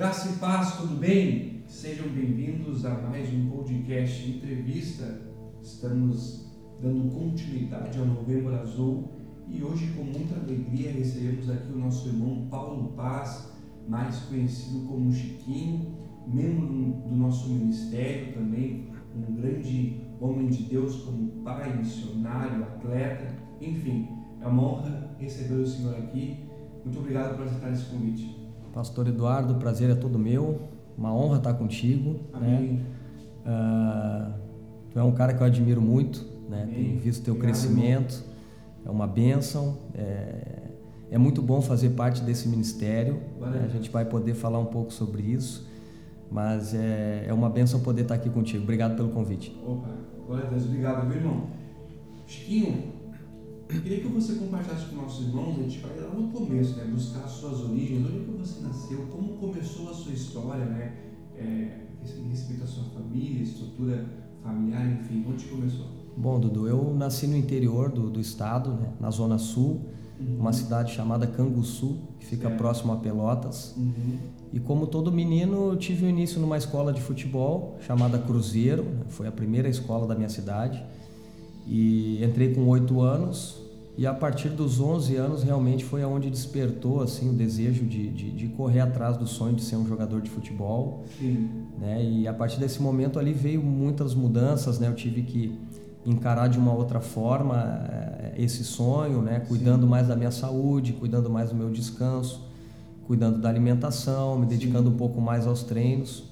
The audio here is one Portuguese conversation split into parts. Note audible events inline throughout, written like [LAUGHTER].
Graça e paz, tudo bem? Sejam bem-vindos a mais um podcast entrevista. Estamos dando continuidade ao Novembro Azul e hoje, com muita alegria, recebemos aqui o nosso irmão Paulo Paz, mais conhecido como Chiquinho, membro do nosso ministério também, um grande homem de Deus como pai, missionário, atleta, enfim, é uma honra receber o senhor aqui. Muito obrigado por aceitar esse convite. Pastor Eduardo, o prazer é todo meu. Uma honra estar contigo. Né? Amém. Né? Uh, tu é um cara que eu admiro muito, né? Tenho visto teu Obrigado, crescimento. Irmão. É uma bênção. É, é, muito bom fazer parte desse ministério. Né? A gente vai poder falar um pouco sobre isso. Mas é, é uma bênção poder estar aqui contigo. Obrigado pelo convite. Opa, glória a Deus. Obrigado, meu irmão. Chiquinho, eu queria que você compartilhasse com nossos irmãos, a gente vai lá no começo, né? Buscar as suas origens, onde é que você nasceu, como começou a sua história, né? É, respeito à sua família, estrutura familiar, enfim, onde começou? Bom, Dudu, eu nasci no interior do, do estado, né? na Zona Sul, uhum. uma cidade chamada Canguçu, que fica certo. próximo a Pelotas. Uhum. E como todo menino, eu tive o um início numa escola de futebol chamada Cruzeiro, né? foi a primeira escola da minha cidade. E entrei com oito anos, e a partir dos 11 anos realmente foi aonde despertou assim o desejo de, de, de, correr atrás do sonho de ser um jogador de futebol. Sim. Né? E a partir desse momento ali veio muitas mudanças, né? Eu tive que encarar de uma outra forma eh, esse sonho, né? Cuidando Sim. mais da minha saúde, cuidando mais do meu descanso, cuidando da alimentação, me dedicando Sim. um pouco mais aos treinos.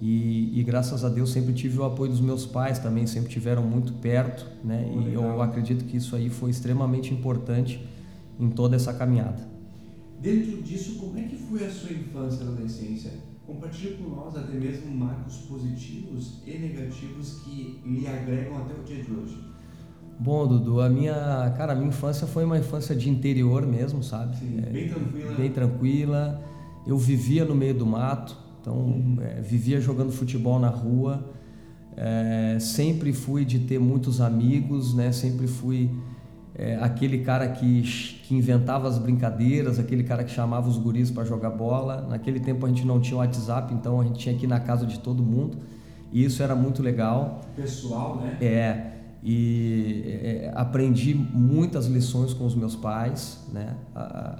E, e, graças a Deus sempre tive o apoio dos meus pais também, sempre tiveram muito perto, né? Oh, e eu acredito que isso aí foi extremamente importante em toda essa caminhada. Dentro disso, como é que foi a sua infância e adolescência? Compartilhe com nós até mesmo marcos positivos e negativos que lhe agregam até o dia de hoje. Bom, Dudu, a minha, cara, a minha infância foi uma infância de interior mesmo, sabe? Sim, é, bem tranquila. Bem tranquila. Eu vivia no meio do mato, então, é, vivia jogando futebol na rua. É, sempre fui de ter muitos amigos, né? Sempre fui é, aquele cara que, que inventava as brincadeiras, aquele cara que chamava os guris para jogar bola. Naquele tempo a gente não tinha WhatsApp, então a gente tinha que ir na casa de todo mundo. E isso era muito legal. Pessoal, né? É. E é, aprendi muitas lições com os meus pais, né?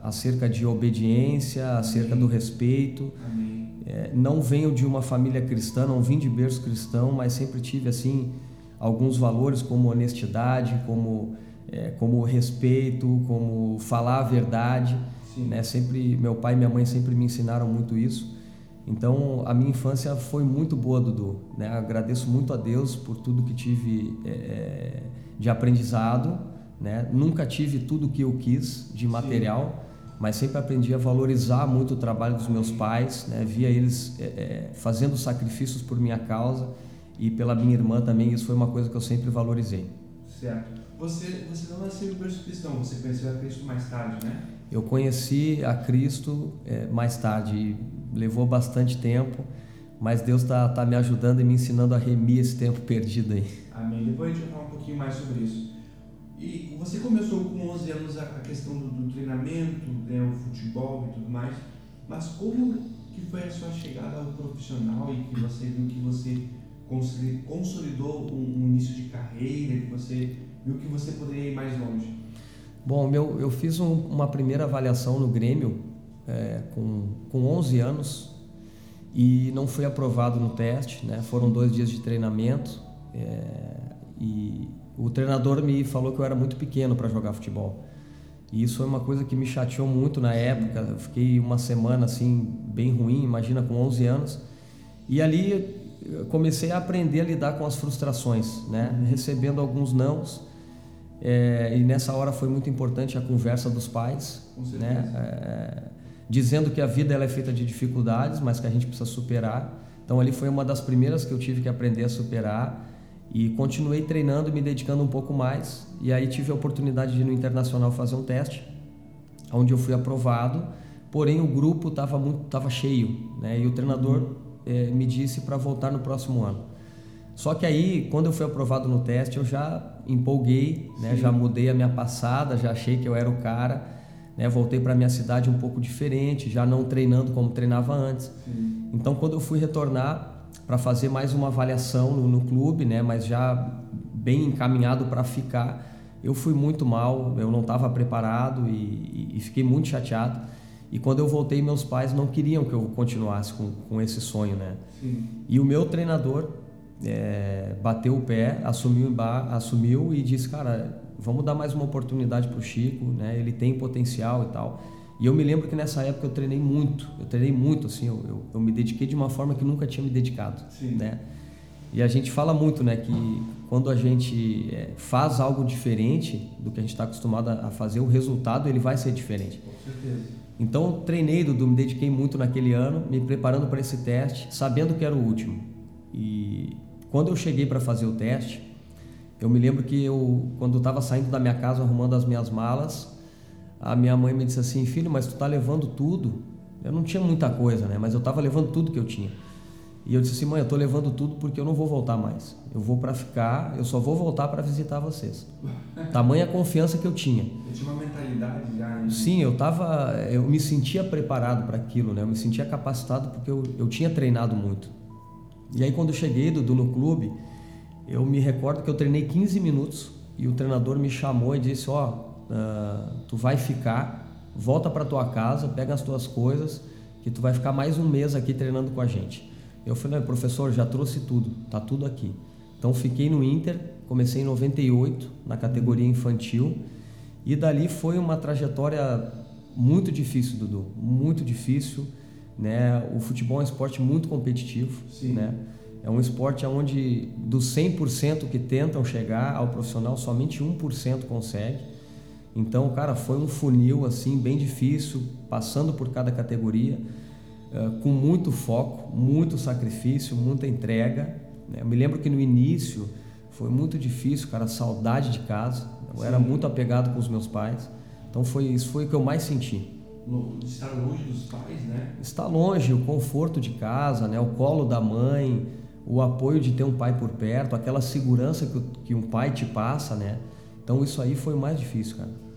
Acerca de obediência, acerca Amém. do respeito. Amém é, não venho de uma família cristã, não vim de berço cristão, mas sempre tive assim alguns valores como honestidade, como é, como respeito, como falar a verdade, né? Sempre meu pai e minha mãe sempre me ensinaram muito isso. Então a minha infância foi muito boa, Dudu. Né? Agradeço muito a Deus por tudo que tive é, é de aprendizado. Né? Nunca tive tudo que eu quis de material. Sim mas sempre aprendi a valorizar muito o trabalho dos meus pais, né? via eles é, é, fazendo sacrifícios por minha causa e pela minha irmã também, isso foi uma coisa que eu sempre valorizei. Certo. Você, você não nasceu em berço cristão, você conheceu a Cristo mais tarde, né? Eu conheci a Cristo é, mais tarde, levou bastante tempo, mas Deus está tá me ajudando e me ensinando a remir esse tempo [LAUGHS] perdido aí. Amém. Depois a gente vai falar um pouquinho mais sobre isso. E você começou com 11 anos a, questão do, do treinamento, né, o futebol e tudo mais, mas como que foi a sua chegada ao profissional e que você viu que você consolidou um, um início de carreira, que você viu que você poderia ir mais longe? Bom, meu, eu fiz um, uma primeira avaliação no Grêmio é, com, com 11 anos e não fui aprovado no teste, né? Foram dois dias de treinamento é, e o treinador me falou que eu era muito pequeno para jogar futebol. E isso foi uma coisa que me chateou muito na época. Eu fiquei uma semana assim bem ruim, imagina com 11 anos. E ali comecei a aprender a lidar com as frustrações, né? Recebendo alguns nãos. É, e nessa hora foi muito importante a conversa dos pais, né? É, dizendo que a vida ela é feita de dificuldades, mas que a gente precisa superar. Então ali foi uma das primeiras que eu tive que aprender a superar e continuei treinando, me dedicando um pouco mais. E aí tive a oportunidade de ir no Internacional fazer um teste, onde eu fui aprovado. Porém, o grupo estava muito tava cheio, né? E o treinador é, me disse para voltar no próximo ano. Só que aí, quando eu fui aprovado no teste, eu já empolguei, né? Já mudei a minha passada, já achei que eu era o cara. né? Voltei para minha cidade um pouco diferente, já não treinando como treinava antes. Sim. Então, quando eu fui retornar para fazer mais uma avaliação no, no clube, né? Mas já bem encaminhado para ficar, eu fui muito mal, eu não estava preparado e, e, fiquei muito chateado. E quando eu voltei, meus pais não queriam que eu continuasse com, com esse sonho, né? Sim. E o meu treinador é, bateu o pé, assumiu, assumiu e disse, cara, vamos dar mais uma oportunidade para o Chico, né? Ele tem potencial e tal. E eu me lembro que nessa época eu treinei muito, eu treinei muito, assim, eu, eu, eu me dediquei de uma forma que nunca tinha me dedicado, Sim. né? E a gente fala muito, né, que quando a gente é, faz algo diferente do que a gente está acostumado a fazer, o resultado ele vai ser diferente. Com certeza. Então, treinei, Dudu, me dediquei muito naquele ano, me preparando para esse teste, sabendo que era o último. E quando eu cheguei para fazer o teste, eu me lembro que eu, quando estava saindo da minha casa, arrumando as minhas malas, a minha mãe me disse assim, filho, mas tu tá levando tudo. Eu não tinha muita coisa, né? Mas eu estava levando tudo que eu tinha. E eu disse assim, mãe, eu estou levando tudo porque eu não vou voltar mais. Eu vou para ficar, eu só vou voltar para visitar vocês. [LAUGHS] Tamanha confiança que eu tinha. Eu tinha uma mentalidade já. Né? Sim, eu tava, eu me sentia preparado para aquilo, né? Eu me sentia capacitado porque eu, eu tinha treinado muito. E aí quando eu cheguei do, no clube, eu me recordo que eu treinei 15 minutos e o treinador me chamou e disse, ó, oh, uh, tu vai ficar, volta para tua casa, pega as tuas coisas, que tu vai ficar mais um mês aqui treinando com a gente. Eu falei, professor, já trouxe tudo, tá tudo aqui. Então fiquei no Inter, comecei em 98 na categoria infantil e dali foi uma trajetória muito difícil, Dudu, muito difícil, né? O futebol é um esporte muito competitivo, Sim. né? É um esporte onde dos 100% que tentam chegar ao profissional, somente 1% consegue. Então, cara, foi um funil assim bem difícil, passando por cada categoria. Eh, com muito foco, muito sacrifício, muita entrega. Né? Eu me lembro que no início foi muito difícil, cara, saudade de casa. Eu Sim. era muito apegado com os meus pais. Então foi isso foi o que eu mais senti. Estar longe dos pais, né? Estar longe, o conforto de casa, né? O colo da mãe, o apoio de ter um pai por perto, aquela segurança que, que um pai te passa, né? Então isso aí foi o mais difícil, cara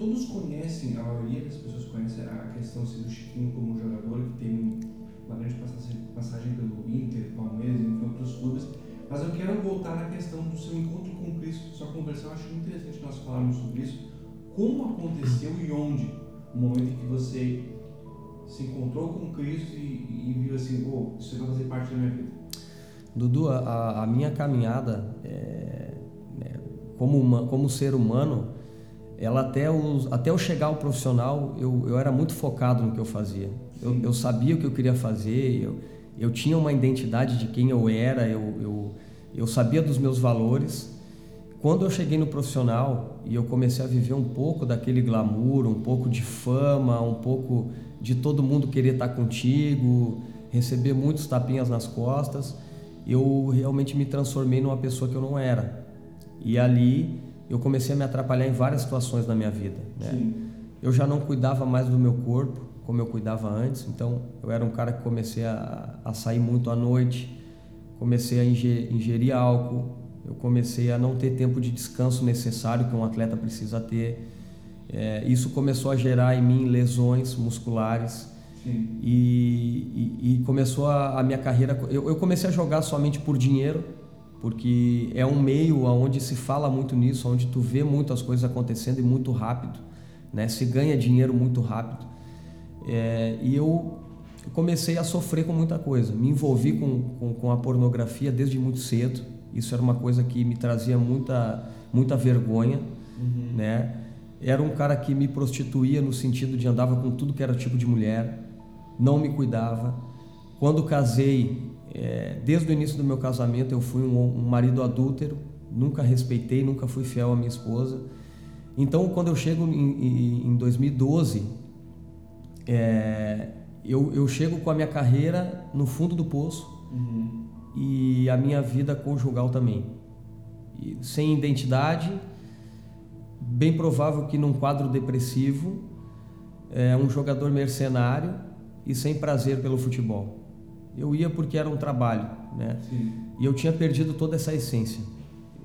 todos conhecem, a maioria das pessoas conhece a questão do Chiquinho como jogador, que tem uma grande passagem, passagem pelo Inter, Palmeiras, e outros clubes. Mas eu quero voltar na questão do seu encontro com Cristo, sua conversão. Eu acho interessante nós falarmos sobre isso. Como aconteceu e onde o momento em que você se encontrou com Cristo e, e viu assim, oh, isso vai fazer parte da minha vida? Dudu, a, a minha caminhada é, como, uma, como ser humano, ela até, os, até eu chegar ao profissional, eu, eu era muito focado no que eu fazia. Eu, eu sabia o que eu queria fazer, eu, eu tinha uma identidade de quem eu era, eu, eu, eu sabia dos meus valores. Quando eu cheguei no profissional e eu comecei a viver um pouco daquele glamour, um pouco de fama, um pouco de todo mundo querer estar contigo, receber muitos tapinhas nas costas, eu realmente me transformei numa pessoa que eu não era. E ali eu comecei a me atrapalhar em várias situações na minha vida. Né? Eu já não cuidava mais do meu corpo como eu cuidava antes, então eu era um cara que comecei a, a sair muito à noite, comecei a ingerir álcool, eu comecei a não ter tempo de descanso necessário que um atleta precisa ter. É, isso começou a gerar em mim lesões musculares. E, e, e, começou a, a minha carreira. Eu, eu, comecei a jogar somente por dinheiro, porque é um meio onde se fala muito nisso, onde tu vê muitas coisas acontecendo e muito rápido, né? Se ganha dinheiro muito rápido. É, e eu comecei a sofrer com muita coisa. Me envolvi com, com, com, a pornografia desde muito cedo. Isso era uma coisa que me trazia muita, muita vergonha, uhum. né? Era um cara que me prostituía no sentido de andava com tudo que era tipo de mulher, não me cuidava. Quando casei, é, desde o início do meu casamento eu fui um, um, marido adúltero, nunca respeitei, nunca fui fiel à minha esposa. Então, quando eu chego em, em 2012, é, eu, eu, chego com a minha carreira no fundo do poço uhum. e a minha vida conjugal também. E, sem identidade, bem provável que num quadro depressivo, é, um jogador mercenário e sem prazer pelo futebol. Eu ia porque era um trabalho, né? Sim. E eu tinha perdido toda essa essência.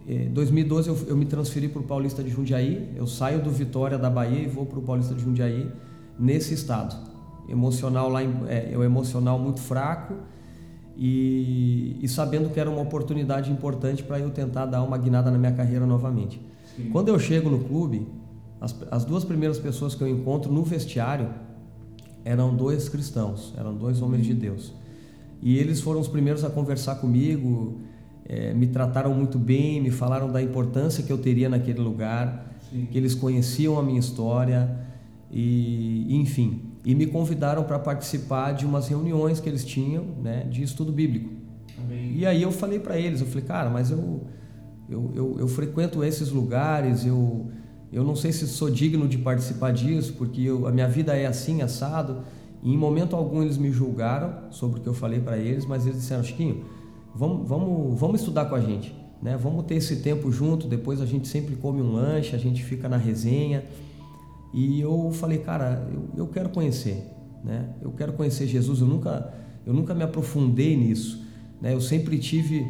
Em 2012 eu, eu me transferi para o Paulista de Jundiaí. Eu saio do Vitória da Bahia e vou para o Paulista de Jundiaí nesse estado emocional lá, é, eu emocional muito fraco e, e, sabendo que era uma oportunidade importante para eu tentar dar uma guinada na minha carreira novamente. Sim. Quando eu chego no clube, as, as duas primeiras pessoas que eu encontro no vestiário eram dois cristãos, eram dois homens de Deus. E eles foram os primeiros a conversar comigo, é, me trataram muito bem, me falaram da importância que eu teria naquele lugar, Sim. que eles conheciam a minha história e, enfim, e me convidaram para participar de umas reuniões que eles tinham, né, de estudo bíblico. Amém. E aí eu falei para eles, eu falei, cara, mas eu eu, eu, eu frequento esses lugares, eu eu não sei se sou digno de participar disso, porque eu, a minha vida é assim, assado. E em momento algum eles me julgaram sobre o que eu falei para eles, mas eles disseram, Chiquinho, vamos, vamos, vamos estudar com a gente, né? Vamos ter esse tempo junto, depois a gente sempre come um lanche, a gente fica na resenha. E eu falei, cara, eu, eu quero conhecer, né? Eu quero conhecer Jesus. Eu nunca, eu nunca me aprofundei nisso, né? Eu sempre tive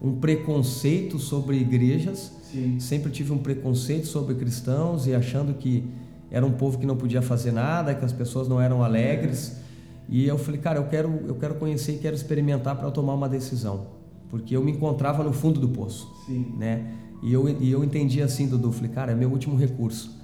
um preconceito sobre igrejas, Sim. sempre tive um preconceito sobre cristãos e achando que era um povo que não podia fazer nada, que as pessoas não eram alegres. E eu falei, cara, eu quero, eu quero conhecer e quero experimentar para tomar uma decisão, porque eu me encontrava no fundo do poço, Sim. né? E eu, e eu entendi assim, Dudu, falei, cara, é meu último recurso.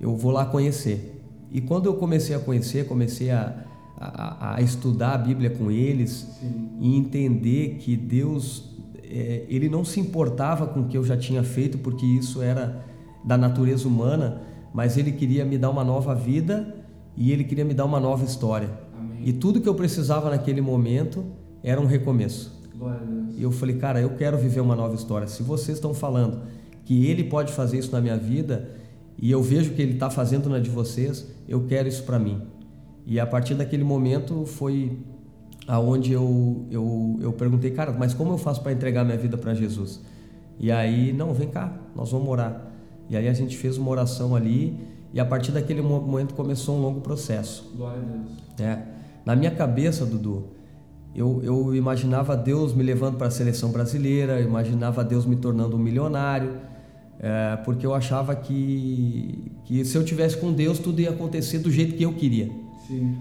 Eu vou lá conhecer. E quando eu comecei a conhecer, comecei a, a, a estudar a Bíblia com eles Sim. e entender que Deus é, ele não se importava com o que eu já tinha feito, porque isso era da natureza humana, mas ele queria me dar uma nova vida e ele queria me dar uma nova história. Amém. E tudo que eu precisava naquele momento era um recomeço. E eu falei, cara, eu quero viver uma nova história. Se vocês estão falando que ele pode fazer isso na minha vida e eu vejo que ele está fazendo na de vocês, eu quero isso para mim. E a partir daquele momento foi aonde eu, eu, eu perguntei, cara, mas como eu faço para entregar minha vida para Jesus? E aí, não, vem cá, nós vamos orar. E aí a gente fez uma oração ali e a partir daquele momento começou um longo processo. Glória a Deus. É. Na minha cabeça, Dudu, eu, eu imaginava Deus me levando para a seleção brasileira, imaginava Deus me tornando um milionário, é, porque eu achava que, que se eu tivesse com Deus tudo ia acontecer do jeito que eu queria. Sim.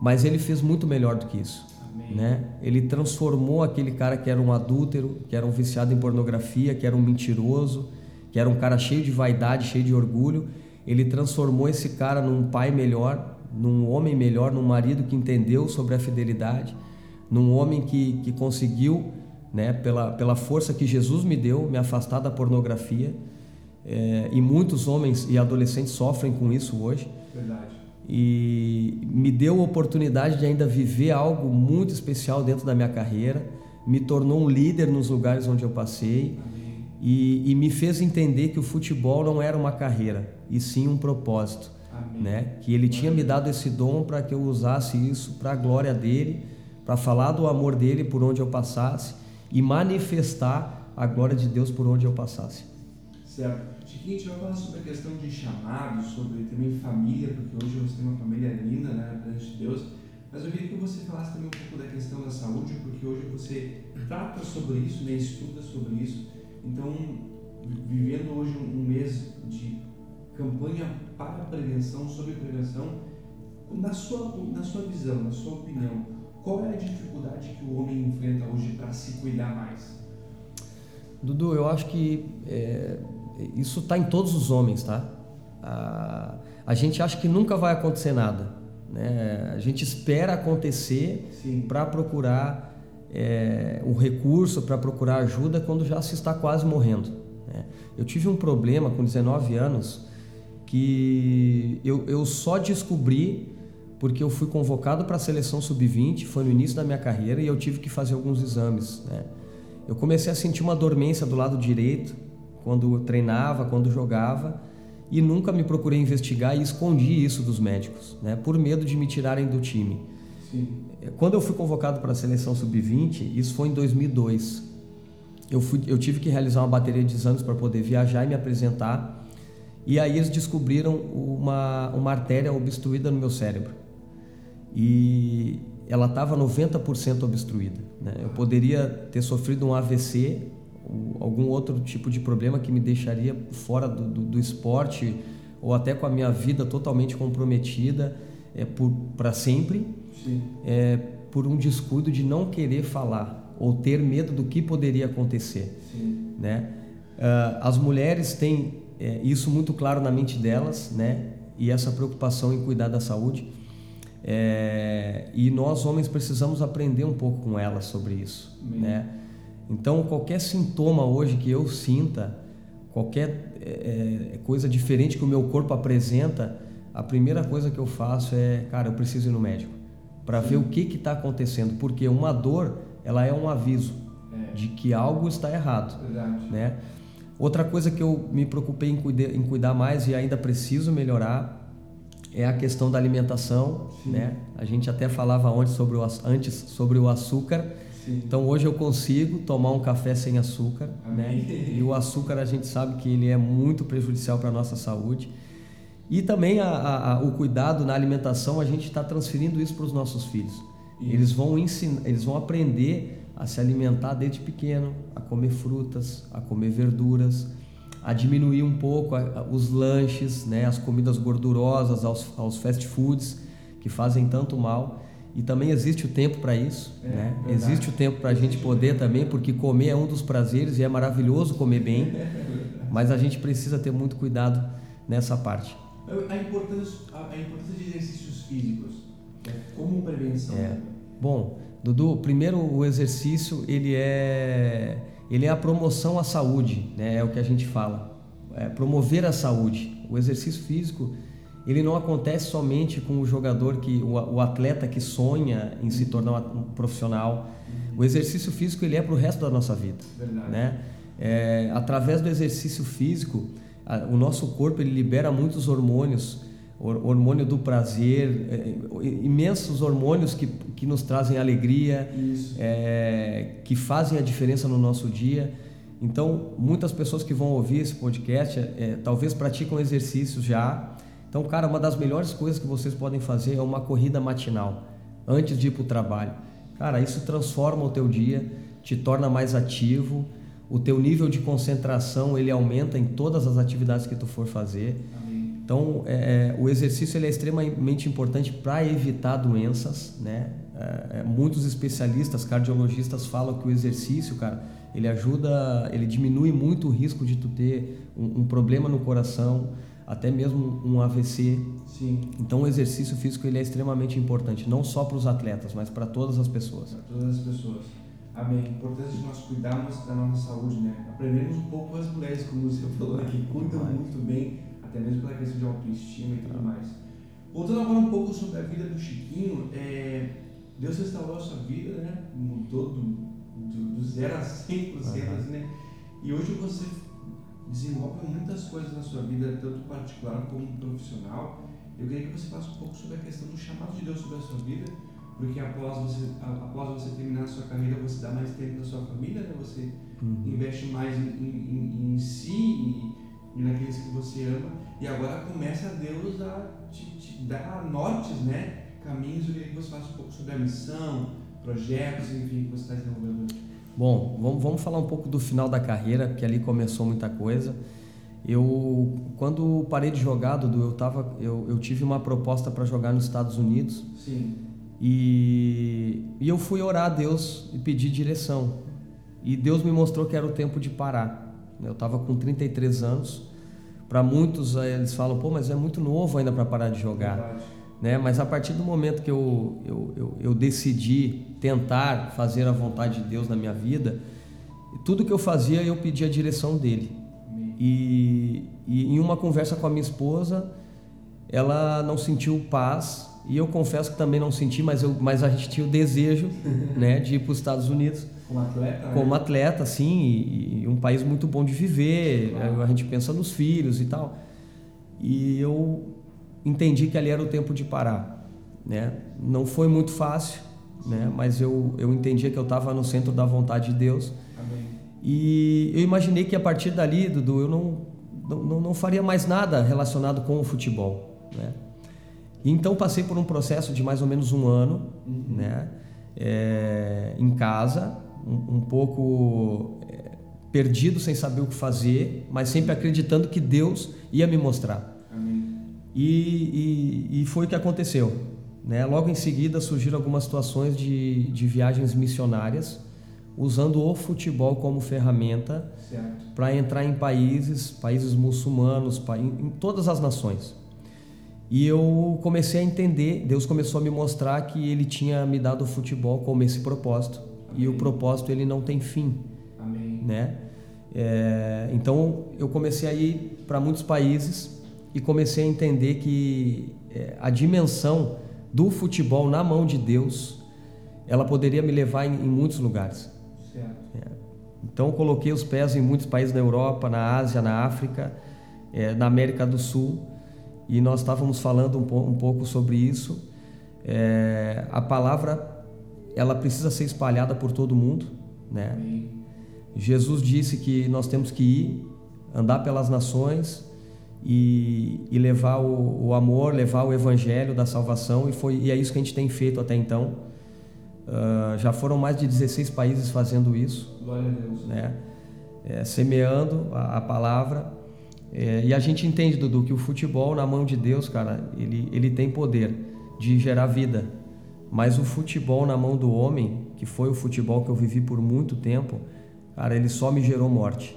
Mas Ele fez muito melhor do que isso. Né? Ele transformou aquele cara que era um adúltero, que era um viciado em pornografia, que era um mentiroso, que era um cara cheio de vaidade, cheio de orgulho. Ele transformou esse cara num pai melhor, num homem melhor, num marido que entendeu sobre a fidelidade, num homem que, que conseguiu, né, pela, pela força que Jesus me deu, me afastar da pornografia. É, e muitos homens e adolescentes sofrem com isso hoje. Verdade e me deu a oportunidade de ainda viver algo muito especial dentro da minha carreira, me tornou um líder nos lugares onde eu passei e, e, me fez entender que o futebol não era uma carreira, e sim um propósito. Né? Que ele tinha me dado esse dom para que eu usasse isso para a glória dele, para falar do amor dele por onde eu passasse e manifestar a glória de Deus por onde eu passasse. Certo. Chiquinho, a gente vai falar sobre a questão de chamados, sobre também família, porque hoje você tem uma família linda, né, diante de Deus. Mas eu queria que você falasse também um pouco da questão da saúde, porque hoje você trata sobre isso, né, estuda sobre isso. Então, vivendo hoje um mês de campanha para prevenção, sobre prevenção, na sua, na sua visão, na sua opinião, qual é a dificuldade que o homem enfrenta hoje para se cuidar mais? Dudu, eu acho que é, isso está em todos os homens, tá? A, a gente acha que nunca vai acontecer nada, né? A gente espera acontecer para procurar é, o recurso, para procurar ajuda quando já se está quase morrendo. Né? Eu tive um problema com 19 anos que eu, eu só descobri porque eu fui convocado para a seleção sub-20, foi no início da minha carreira e eu tive que fazer alguns exames. Né? Eu comecei a sentir uma dormência do lado direito, quando treinava, quando jogava, e nunca me procurei investigar e escondi isso dos médicos, né, por medo de me tirarem do time. Sim. Quando eu fui convocado para a seleção sub-20, isso foi em 2002. Eu, fui, eu tive que realizar uma bateria de exames para poder viajar e me apresentar. E aí eles descobriram uma, uma artéria obstruída no meu cérebro. E ela estava 90% obstruída. Né? Eu poderia ter sofrido um AVC algum outro tipo de problema que me deixaria fora do, do, do esporte ou até com a minha vida totalmente comprometida é, para sempre, é, por um descuido de não querer falar ou ter medo do que poderia acontecer. Sim. Né? Uh, as mulheres têm é, isso muito claro na mente delas, né? e essa preocupação em cuidar da saúde. É, e nós homens precisamos aprender um pouco com elas sobre isso, né? Então qualquer sintoma hoje que eu sinta, qualquer é, é, coisa diferente que o meu corpo apresenta, a primeira coisa que eu faço é, cara, eu preciso ir no médico para ver o que está acontecendo, porque uma dor ela é um aviso é. de que algo está errado, Verdade. né? Outra coisa que eu me preocupei em cuidar, em cuidar mais e ainda preciso melhorar é a questão da alimentação, Sim. né? A gente até falava antes sobre o, antes sobre o açúcar. Sim. Então hoje eu consigo tomar um café sem açúcar, né? E o açúcar a gente sabe que ele é muito prejudicial para a nossa saúde. E também a, a, o cuidado na alimentação, a gente está transferindo isso para os nossos filhos. Isso. Eles vão ensinar, eles vão aprender a se alimentar desde pequeno, a comer frutas, a comer verduras, a diminuir um pouco os lanches, né, as comidas gordurosas, aos, aos fast foods que fazem tanto mal. E também existe o tempo para isso, é, né? Existe o tempo para a gente poder também, porque comer é um dos prazeres e é maravilhoso comer bem, [LAUGHS] mas a gente precisa ter muito cuidado nessa parte. A importância, a importância de exercícios físicos né, como prevenção. É. Bom, Dudu, primeiro o exercício ele é ele é a promoção à saúde, né? É o que a gente fala, é promover a saúde. O exercício físico ele não acontece somente com o jogador que o, atleta que sonha em se tornar um profissional. O exercício físico ele é para o resto da nossa vida, Verdade. né? É, através do exercício físico, o nosso corpo ele libera muitos hormônios hormônio do prazer, é, imensos hormônios que, que nos trazem alegria, é, que fazem a diferença no nosso dia. Então, muitas pessoas que vão ouvir esse podcast é, talvez praticam exercícios já. Então, cara, uma das melhores coisas que vocês podem fazer é uma corrida matinal, antes de ir para o trabalho. Cara, isso transforma o teu dia, te torna mais ativo, o teu nível de concentração ele aumenta em todas as atividades que tu for fazer. Então, é, é, o exercício ele é extremamente importante para evitar doenças, né? É, é, muitos especialistas, cardiologistas falam que o exercício, cara, ele ajuda, ele diminui muito o risco de tu ter um, um problema no coração, até mesmo um AVC. Sim. Então, o exercício físico ele é extremamente importante, não só para os atletas, mas para todas as pessoas. Para todas as pessoas. Amém. Importância de nós cuidarmos da nossa saúde, né? Aprendemos um pouco com as mulheres, como você falou aqui, cuidam muito bem até mesmo pela questão de autoestima e tudo mais. Voltando agora um pouco sobre a vida do Chiquinho, é, Deus restaurou a sua vida, né? Mudou do, do, do zero a 100%, uhum. assim, né? E hoje você desenvolve muitas coisas na sua vida, tanto particular como profissional. Eu queria que você falasse um pouco sobre a questão do chamado de Deus sobre a sua vida, porque após você, após você terminar a sua carreira, você dá mais tempo na sua família, né? Você uhum. investe mais em, em, em si e e naqueles que você ama. E agora começa a Deus a te, te dar nortes, né? Caminhos. Eu queria que você falasse um pouco sobre a missão, projetos, enfim, que você está desenvolvendo. Bom, vamos, vamos falar um pouco do final da carreira, porque ali começou muita coisa. Eu, quando parei de jogar, Dudu, eu, tava, eu, eu tive uma proposta para jogar nos Estados Unidos. Sim. E, e eu fui orar a Deus e pedir direção. E Deus me mostrou que era o tempo de parar. Eu estava com 33 anos. Para muitos eles falam, pô, mas é muito novo ainda para parar de jogar. Né? Mas a partir do momento que eu, eu, eu, eu, decidi tentar fazer a vontade de Deus na minha vida, tudo que eu fazia eu pedia a direção dele. E, e em uma conversa com a minha esposa, ela não sentiu paz e eu confesso que também não senti, mas, eu, mas a gente tinha o desejo [LAUGHS] né, de ir para os Estados Unidos. Como atleta? Né? Como atleta, sim, e, e, um país muito bom de viver. Claro. A gente pensa nos filhos e tal. E eu entendi que ali era o tempo de parar. Né? Não foi muito fácil, né? mas eu, eu entendia que eu estava no centro da vontade de Deus. Amém. E eu imaginei que a partir dali, Dudu, eu não, não, não faria mais nada relacionado com o futebol. Né? Então passei por um processo de mais ou menos um ano, uhum. né? É, em casa, um, um pouco é, perdido, sem saber o que fazer, mas sempre acreditando que Deus ia me mostrar. E, e, e foi o que aconteceu. Né? Logo em seguida surgiram algumas situações de, de viagens missionárias, usando o futebol como ferramenta para entrar em países, países muçulmanos, em todas as nações. E eu comecei a entender, Deus começou a me mostrar que Ele tinha me dado o futebol como esse propósito. Amém. E o propósito ele não tem fim. Amém. Né? É, então eu comecei a ir para muitos países e comecei a entender que é, a dimensão do futebol na mão de Deus, ela poderia me levar em, em muitos lugares. É. Então coloquei os pés em muitos países na Europa, na Ásia, na África, é, na América do Sul e nós estávamos falando um, um pouco sobre isso. É, a palavra ela precisa ser espalhada por todo mundo, né? Amém. Jesus disse que nós temos que ir, andar pelas nações e, e levar o, o, amor, levar o evangelho da salvação e foi e é isso que a gente tem feito até então. Uh, já foram mais de 16 países fazendo isso, Glória a Deus. né? É, semeando a, a palavra é, e a gente entende, Dudu, que o futebol na mão de Deus, cara, ele, ele tem poder de gerar vida. Mas o futebol na mão do homem, que foi o futebol que eu vivi por muito tempo, cara, ele só me gerou morte.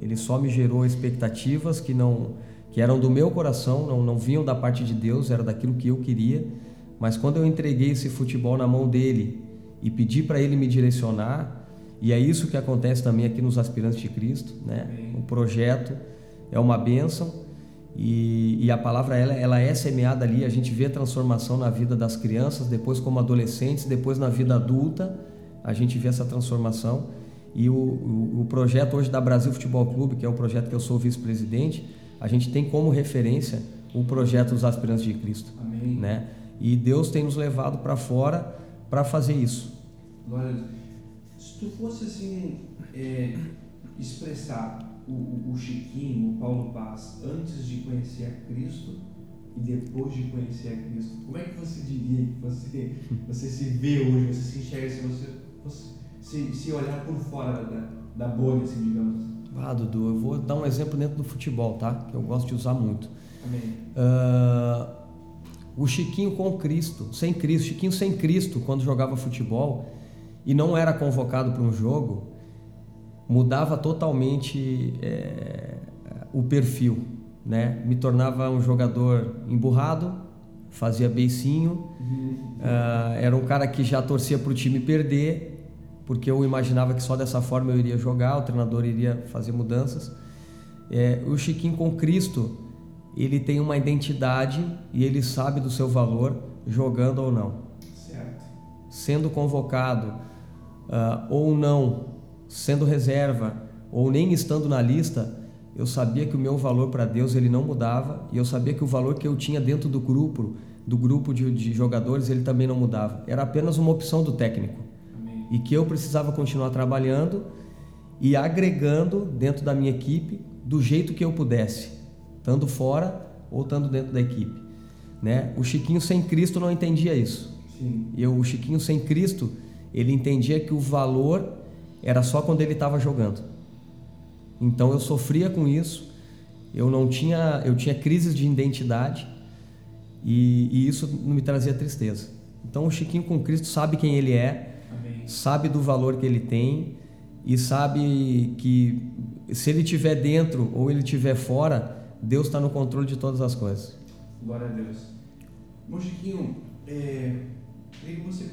Ele só me gerou expectativas que não que eram do meu coração, não, não vinham da parte de Deus, era daquilo que eu queria. Mas quando eu entreguei esse futebol na mão dele e pedi para ele me direcionar, e é isso que acontece também aqui nos Aspirantes de Cristo, né? O projeto é uma bênção e, e, a palavra ela, ela é semeada ali. A gente vê a transformação na vida das crianças, depois como adolescentes, depois na vida adulta, a gente vê essa transformação. E o, o, o projeto hoje da Brasil Futebol Clube, que é o projeto que eu sou vice-presidente, a gente tem como referência o projeto dos Aspirantes de Cristo. Amém. Né? E Deus tem nos levado para fora para fazer isso. Glória Se tu fosse assim, é, expressar o, o Chiquinho, o Paulo Paz, antes de conhecer a Cristo e depois de conhecer a Cristo, como é que você diria que você, [LAUGHS] você se vê hoje, você se enxerga, se você, você se, se olhar por fora da, da bolha, assim, digamos? Ah, Dudu, eu vou dar um exemplo dentro do futebol, tá? Que eu gosto de usar muito. Amém. Uh, o Chiquinho com Cristo, sem Cristo, Chiquinho sem Cristo, quando jogava futebol e não era convocado para um jogo, mudava totalmente é, o perfil, né? Me tornava um jogador emburrado, fazia beicinho, uhum. uh, era um cara que já torcia para o time perder, porque eu imaginava que só dessa forma eu iria jogar, o treinador iria fazer mudanças. É, o Chiquinho com Cristo, ele tem uma identidade e ele sabe do seu valor jogando ou não. Certo. Sendo convocado uh, ou não sendo reserva ou nem estando na lista, eu sabia que o meu valor para Deus ele não mudava e eu sabia que o valor que eu tinha dentro do grupo, do grupo de, de jogadores, ele também não mudava. Era apenas uma opção do técnico Amém. e que eu precisava continuar trabalhando e agregando dentro da minha equipe do jeito que eu pudesse, estando fora ou estando dentro da equipe. Né? O Chiquinho sem Cristo não entendia isso. Sim. Eu, o Chiquinho sem Cristo, ele entendia que o valor era só quando ele estava jogando. Então eu sofria com isso, eu não tinha, eu tinha crises de identidade e, e isso me trazia tristeza. Então o Chiquinho com Cristo sabe quem ele é, Amém. sabe do valor que ele tem e sabe que se ele estiver dentro ou ele estiver fora, Deus está no controle de todas as coisas. Glória a Deus. Bom, Chiquinho, é, Queria que você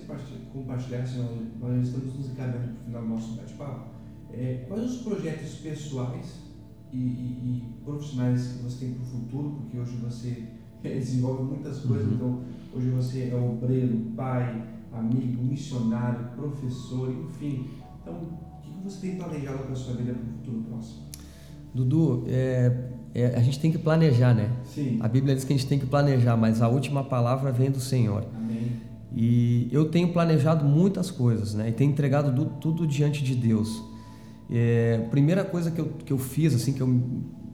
compartilhasse, nós estamos nos encaminhando para o final do nosso bate-papo, é, quais os projetos pessoais e, e, e, profissionais que você tem para o futuro, porque hoje você [LAUGHS] desenvolve muitas coisas, uhum. então hoje você é obreiro, pai, amigo, missionário, professor, enfim. Então, o que você tem planejado para a sua vida para o futuro próximo? Dudu, é, é, a gente tem que planejar, né? Sim. A Bíblia diz que a gente tem que planejar, mas a última palavra vem do Senhor. Amém. E eu tenho planejado muitas coisas, né? E tenho entregado tudo, tudo diante de Deus. É, primeira coisa que eu, que eu fiz, assim, que eu,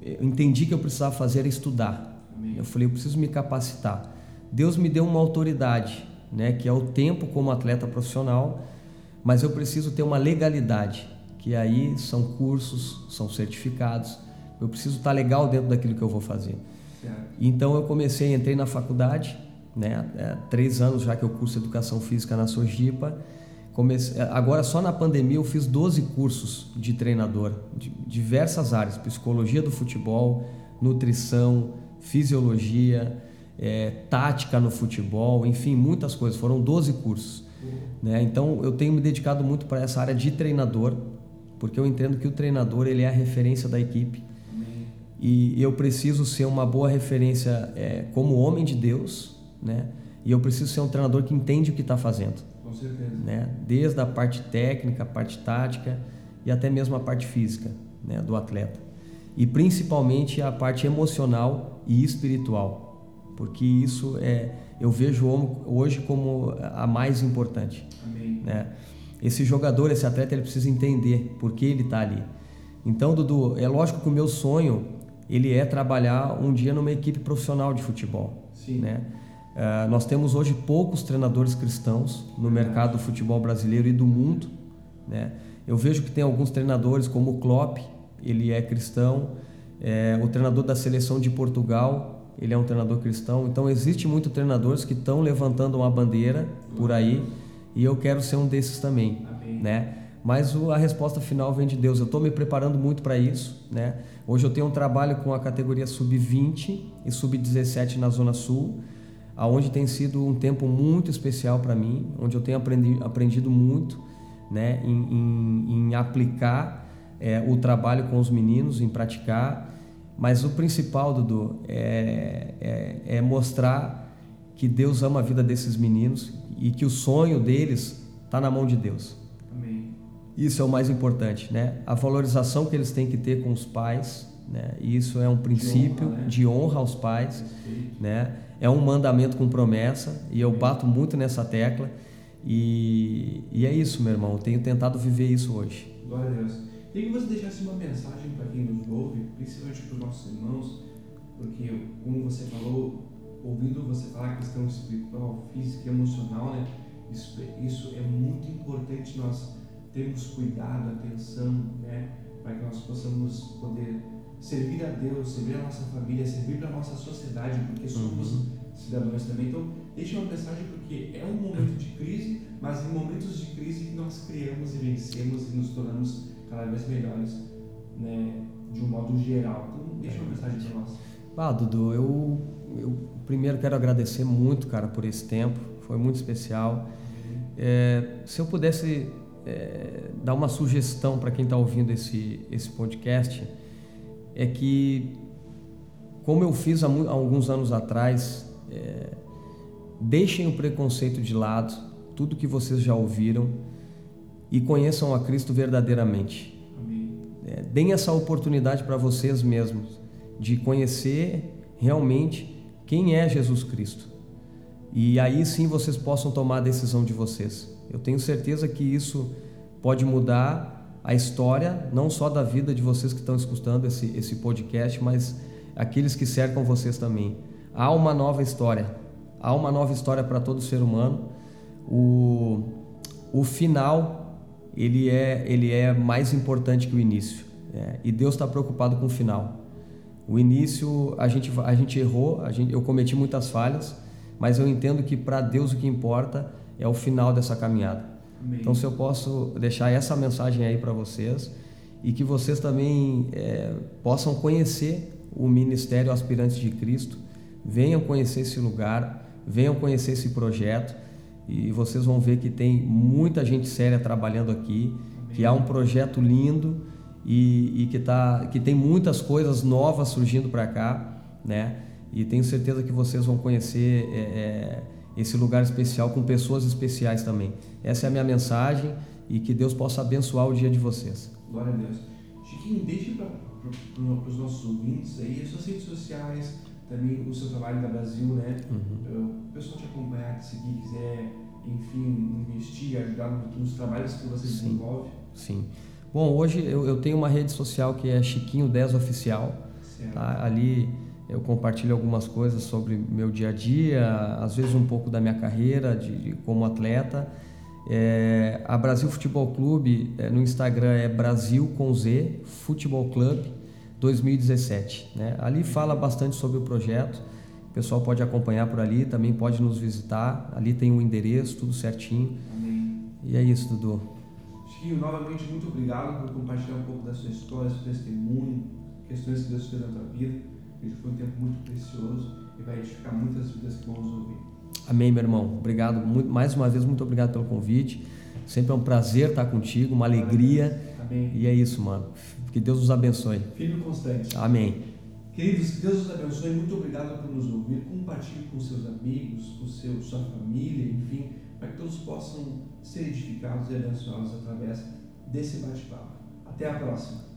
eu entendi que eu precisava fazer era estudar. Amém. Eu falei, eu preciso me capacitar. Deus me deu uma autoridade, né? Que é o tempo como atleta profissional, mas eu preciso ter uma legalidade, que aí são cursos, são certificados. Eu preciso estar legal dentro daquilo que eu vou fazer. Certo. Então eu comecei, entrei na faculdade, né? É, três anos já que eu curso Educação Física na Sojipa. Comecei, agora só na pandemia eu fiz 12 cursos de treinador, de diversas áreas, psicologia do futebol, nutrição, fisiologia, é, tática no futebol, enfim, muitas coisas. Foram 12 cursos. Né? Então eu tenho me dedicado muito para essa área de treinador, porque eu entendo que o treinador ele é a referência da equipe e eu preciso ser uma boa referência é, como homem de Deus, né? E eu preciso ser um treinador que entende o que está fazendo. Com certeza. Né? Desde a parte técnica, a parte tática e até mesmo a parte física né, do atleta. E principalmente a parte emocional e espiritual, porque isso é eu vejo hoje como a mais importante. Amém. Né? Esse jogador, esse atleta, ele precisa entender por que ele está ali. Então, Dudu, é lógico que o meu sonho ele é trabalhar um dia numa equipe profissional de futebol. Sim. Né? Uh, nós temos hoje poucos treinadores cristãos no mercado do futebol brasileiro e do mundo. Né? Eu vejo que tem alguns treinadores, como o Klopp, ele é cristão, é, o treinador da seleção de Portugal, ele é um treinador cristão. Então, existe muitos treinadores que estão levantando uma bandeira por aí e eu quero ser um desses também. Amém. Né? Mas a resposta final vem de Deus. Eu estou me preparando muito para isso. Né? Hoje eu tenho um trabalho com a categoria sub-20 e sub-17 na Zona Sul, aonde tem sido um tempo muito especial para mim, onde eu tenho aprendi, aprendido muito né? em, em, em aplicar é, o trabalho com os meninos, em praticar mas o principal, Dudu, é, é, é, mostrar que Deus ama a vida desses meninos e que o sonho deles está na mão de Deus. Amém. Isso é o mais importante, né? A valorização que eles têm que ter com os pais, né? Isso é um princípio de honra, né? de honra aos pais, né? É um mandamento com promessa e eu bato muito nessa tecla e, e é isso, meu irmão. Eu tenho tentado viver isso hoje. Glória a Deus. Queria que você deixasse uma mensagem para quem nos ouve, principalmente para os nossos irmãos, porque, como você falou, ouvindo você falar questão espiritual, física e emocional, né? Isso, isso é muito importante nós termos cuidado, atenção, né? Para que nós possamos poder servir a Deus, servir a nossa família, servir para a nossa sociedade, porque somos uhum. cidadãos também. Então, deixe uma mensagem, porque é um momento de crise, mas em momentos de crise que nós criamos e vencemos e nos tornamos cada vez melhores, né, de um modo geral. Então, deixa uma mensagem para nós. Ah, Dudu, eu, eu primeiro quero agradecer muito, cara, por esse tempo. Foi muito especial. É, se eu pudesse é, dar uma sugestão para quem está ouvindo esse, esse podcast, é que, como eu fiz há, alguns anos atrás, é, deixem o preconceito de lado, tudo que vocês já ouviram e conheçam a Cristo verdadeiramente. É, deem essa oportunidade para vocês mesmos de conhecer realmente quem é Jesus Cristo. E aí sim vocês possam tomar a decisão de vocês. Eu tenho certeza que isso pode mudar a história, não só da vida de vocês que estão escutando esse, esse podcast, mas aqueles que cercam vocês também. Há uma nova história. Há uma nova história para todo ser humano. O, o final ele é, ele é mais importante que o início. É, e Deus está preocupado com o final. O início, a gente, a gente errou, a gente, eu cometi muitas falhas, mas eu entendo que para Deus o que importa é o final dessa caminhada. Amém. Então, se eu posso deixar essa mensagem aí para vocês e que vocês também é, possam conhecer o Ministério Aspirantes de Cristo, venham conhecer esse lugar, venham conhecer esse projeto e vocês vão ver que tem muita gente séria trabalhando aqui, que há um projeto lindo e, e que, tá, que tem muitas coisas novas surgindo para cá, né? E tenho certeza que vocês vão conhecer é, é, esse lugar especial com pessoas especiais também. Essa é a minha mensagem e que Deus possa abençoar o dia de vocês. Glória a Deus. Chiquinho, deixe para os nossos ouvintes aí as suas redes sociais, também o seu trabalho da Brasil, né? Uhum. O pessoal te acompanhar, te seguir, quiser, enfim, investir, ajudar nos trabalhos que você Sim. desenvolve. Sim. Bom, hoje eu, eu tenho uma rede social que é Chiquinho 10 Oficial. Tá? Ali eu compartilho algumas coisas sobre meu dia a dia, às vezes um pouco da minha carreira de, de como atleta. É, a Brasil Futebol Clube é, no Instagram é Brasil com Z Futebol Clube 2017. Né? Ali fala bastante sobre o projeto. O pessoal pode acompanhar por ali, também pode nos visitar. Ali tem o um endereço, tudo certinho. Amém. E é isso, Dudu. Chiquinho, novamente, muito obrigado por compartilhar um pouco da sua história, seu testemunho, questões que Deus fez na tua vida. Que foi um tempo muito precioso e vai edificar muitas vidas que vão nos ouvir. Amém, meu irmão. Obrigado. Muito, mais uma vez, muito obrigado pelo convite. Sempre é um prazer estar contigo, uma alegria. Amém. E é isso, mano. Que Deus nos abençoe. Filho constante. Amém. Queridos, que Deus os abençoe. Muito obrigado por nos ouvir. Compartilhe com seus amigos, com seu, sua família, enfim, para que todos possam ser edificados e abençoados através desse bate-papo. Até a próxima.